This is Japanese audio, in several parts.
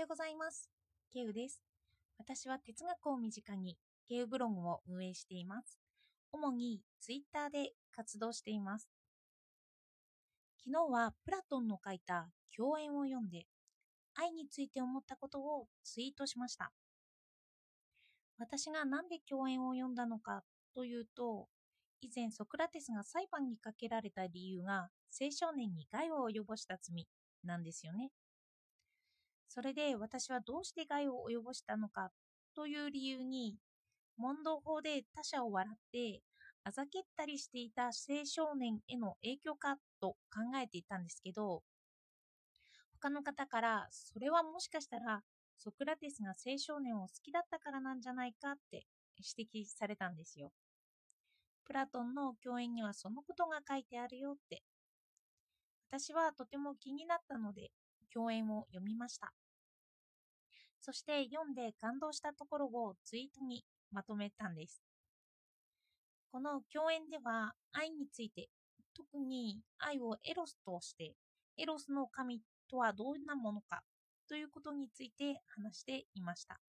ようございます。ケウです。私は哲学を身近にケウブログを運営しています。主にツイッターで活動しています。昨日はプラトンの書いた教演を読んで愛について思ったことをツイートしました。私が何で教演を読んだのかというと、以前ソクラテスが裁判にかけられた理由が青少年に害を及ぼした罪なんですよね。それで私はどうして害を及ぼしたのかという理由に問答法で他者を笑ってあざけったりしていた青少年への影響かと考えていたんですけど他の方からそれはもしかしたらソクラテスが青少年を好きだったからなんじゃないかって指摘されたんですよ。プラトンの教演にはそのことが書いてあるよって。私はとても気になったので教演を読みました。そして読んで感動したところをツイートにまとめたんです。この教演では愛について、特に愛をエロスとして、エロスの神とはどんなものかということについて話していました。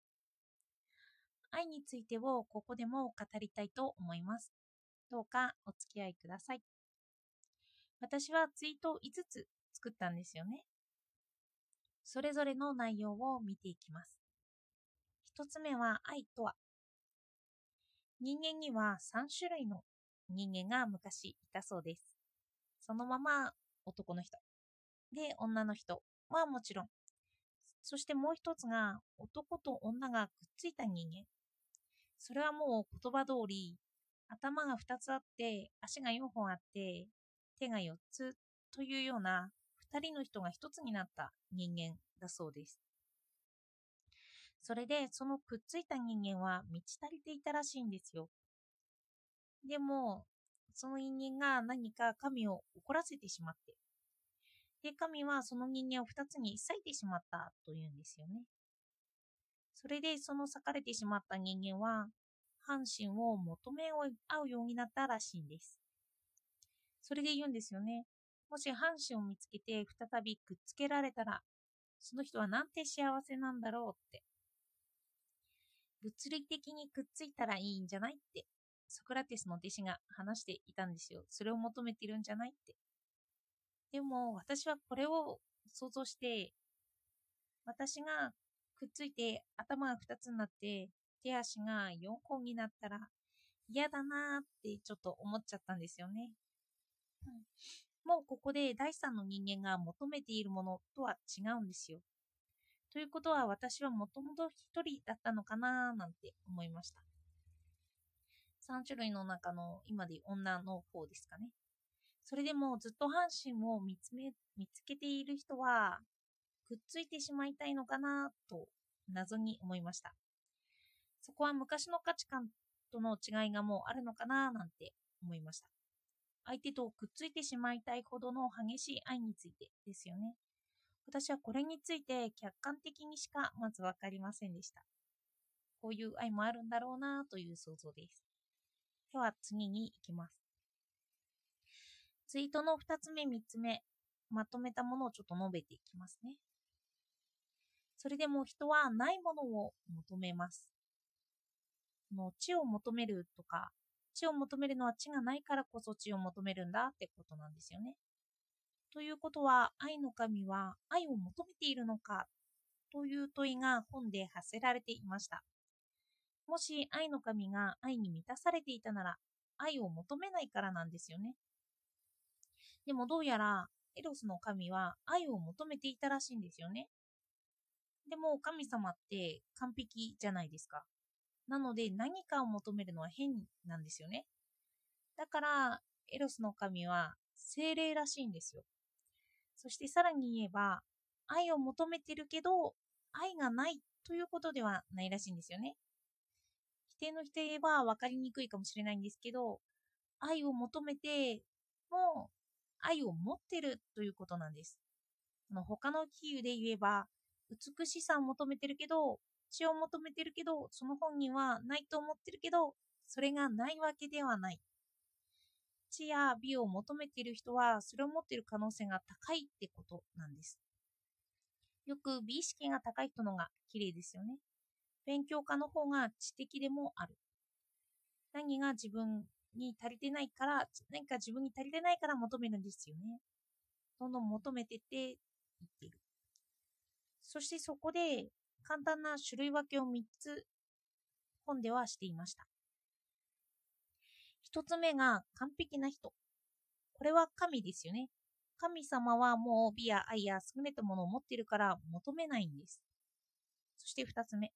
愛についてをここでも語りたいと思います。どうかお付き合いください。私はツイートを5つ作ったんですよね。それぞれの内容を見ていきます。一つ目は愛とは。人間には3種類の人間が昔いたそうです。そのまま男の人。で、女の人はもちろん。そしてもう一つが男と女がくっついた人間。それはもう言葉通り、頭が2つあって、足が4本あって、手が4つというような2人の人が1つになった人間だそうです。それでそのくっついた人間は満ち足りていたらしいんですよ。でも、その人間が何か神を怒らせてしまって、で、神はその人間を2つに裂いてしまったというんですよね。それでその裂かれてしまった人間は、半身を求め合うようになったらしいんです。それで言うんですよね。もし半身を見つけて再びくっつけられたら、その人はなんて幸せなんだろうって。物理的にくっついたらいいんじゃないって、ソクラテスの弟子が話していたんですよ。それを求めてるんじゃないって。でも私はこれを想像して、私がくっついて頭が2つになって手足が4本になったら嫌だなーってちょっと思っちゃったんですよね。もうここで第三の人間が求めているものとは違うんですよ。ということは私はもともと一人だったのかなーなんて思いました。3種類の中の今で女の方ですかね。それでもずっと半身を見つめ見つけている人はくっついてしまいたいのかなと謎に思いました。そこは昔の価値観との違いがもうあるのかななんて思いました。相手とくっついてしまいたいほどの激しい愛についてですよね。私はこれについて客観的にしかまず分かりませんでした。こういう愛もあるんだろうなという想像です。では次に行きます。ツイートの2つ目、3つ目、まとめたものをちょっと述べていきますね。それでも人はないものを求めます。の地を求めるとか、地を求めるのは地がないからこそ地を求めるんだってことなんですよね。ということは、愛の神は愛を求めているのかという問いが本で発せられていました。もし愛の神が愛に満たされていたなら、愛を求めないからなんですよね。でもどうやら、エロスの神は愛を求めていたらしいんですよね。でも神様って完璧じゃないですか。なので何かを求めるのは変なんですよね。だから、エロスの神は精霊らしいんですよ。そしてさらに言えば、愛を求めてるけど、愛がないということではないらしいんですよね。否定の否定は分かりにくいかもしれないんですけど、愛を求めても、愛を持ってるということなんです。あの他の比喩で言えば、美しさを求めてるけど、血を求めてるけど、その本人はないと思ってるけど、それがないわけではない。知や美を求めている人は、それを持っている可能性が高いってことなんです。よく美意識が高い人のが綺麗ですよね。勉強家の方が知的でもある。何が自分に足りてないから、何か自分に足りてないから求めるんですよね。どんどん求めてって言ってる。そしてそこで簡単な種類分けを3つ本ではしていました。1つ目が完璧な人。これは神ですよね。神様はもう美や愛や優れたものを持っているから求めないんです。そして2つ目。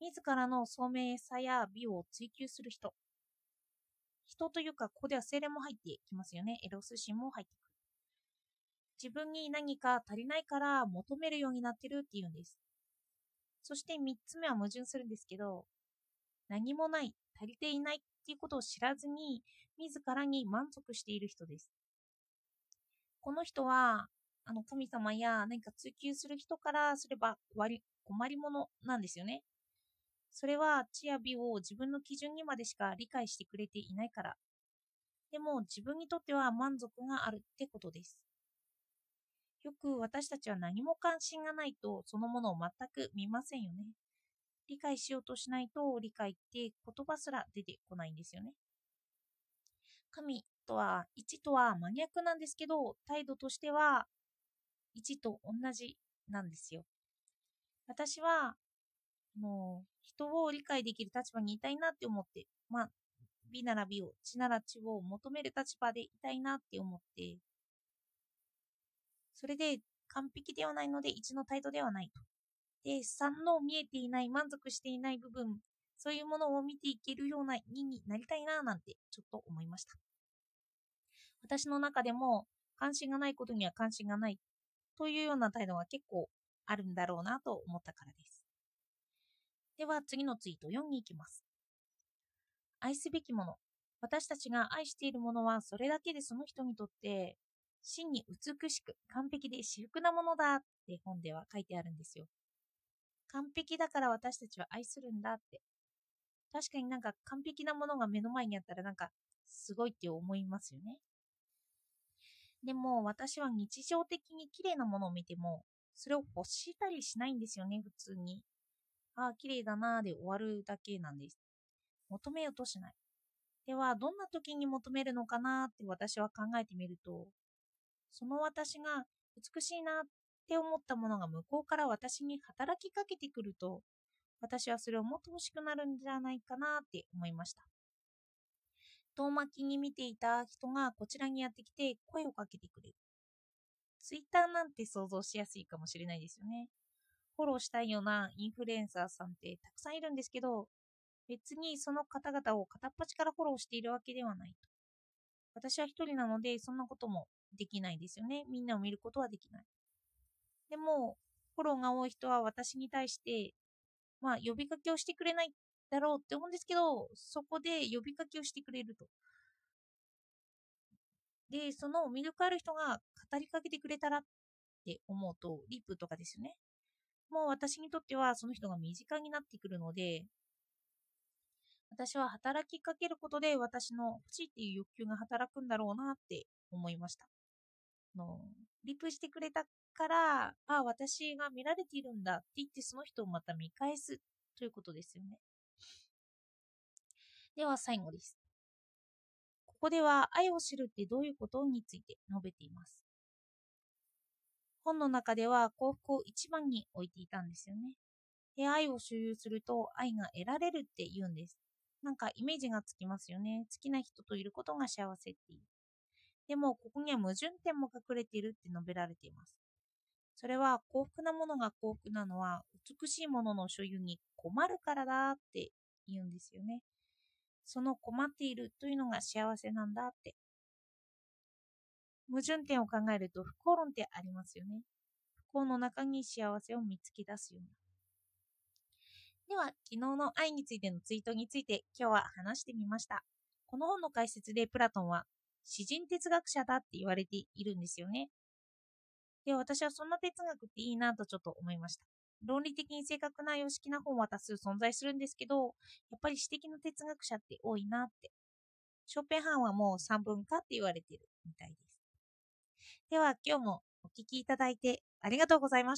自らの聡明さや美を追求する人。人というか、ここでは精霊も入ってきますよね。エロス心も入ってくる。自分に何か足りないから求めるようになってるっていうんです。そして3つ目は矛盾するんですけど、何もない、足りていないっていうことを知らずに、自らに満足している人です。この人は、あの神様や何か追求する人からすれば困り者なんですよね。それは知や美を自分の基準にまでしか理解してくれていないから。でも自分にとっては満足があるってことです。よく私たちは何も関心がないとそのものを全く見ませんよね。理解しようとしないと理解って言葉すら出てこないんですよね。神とは1とは真逆なんですけど態度としては1と同じなんですよ。私はもう人を理解できる立場にいたいなって思って、まあ、美なら美を、知なら知を求める立場でいたいなって思って、それで完璧ではないので1の態度ではないと。で、3の見えていない、満足していない部分、そういうものを見ていけるような2になりたいななんてちょっと思いました。私の中でも関心がないことには関心がないというような態度が結構あるんだろうなと思ったからです。では次のツイート4に行きます。愛すべきもの。私たちが愛しているものはそれだけでその人にとって真に美しく完璧で至福なものだって本では書いてあるんですよ。完璧だから私たちは愛するんだって。確かになんか完璧なものが目の前にあったらなんかすごいって思いますよね。でも私は日常的に綺麗なものを見てもそれを欲したりしないんですよね、普通に。ああ、綺麗だなーで終わるだけなんです。求めようとしない。では、どんな時に求めるのかなって私は考えてみると、その私が美しいなって思ったものが向こうから私に働きかけてくると、私はそれをもっと欲しくなるんじゃないかなって思いました。遠巻きに見ていた人がこちらにやってきて声をかけてくれる。ツイッターなんて想像しやすいかもしれないですよね。フォローしたいようなインフルエンサーさんってたくさんいるんですけど、別にその方々を片っ端からフォローしているわけではないと。私は一人なので、そんなこともできないですよね。みんなを見ることはできない。でも、フォローが多い人は私に対して、まあ、呼びかけをしてくれないだろうって思うんですけど、そこで呼びかけをしてくれると。で、その魅力ある人が語りかけてくれたらって思うと、リップとかですよね。もう私にとってはその人が身近になってくるので、私は働きかけることで私の欲しいっていう欲求が働くんだろうなって思いました。のリプしてくれたから、あ、あ私が見られているんだって言ってその人をまた見返すということですよね。では最後です。ここでは愛を知るってどういうことについて述べています。本の中では幸福を一番に置いていたんですよね。で、愛を所有すると愛が得られるって言うんです。なんかイメージがつきますよね。好きな人といることが幸せっていう。でも、ここには矛盾点も隠れているって述べられています。それは幸福なものが幸福なのは美しいものの所有に困るからだって言うんですよね。その困っているというのが幸せなんだって矛盾点を考えると不幸論ってありますよね。不幸の中に幸せを見つけ出すような。では、昨日の愛についてのツイートについて今日は話してみました。この本の解説でプラトンは詩人哲学者だって言われているんですよね。で、私はそんな哲学っていいなとちょっと思いました。論理的に正確な様式な本は多数存在するんですけど、やっぱり詩的な哲学者って多いなって。ショーペンハンはもう3分かって言われてるみたいです。では今日もお聴きいただいてありがとうございました。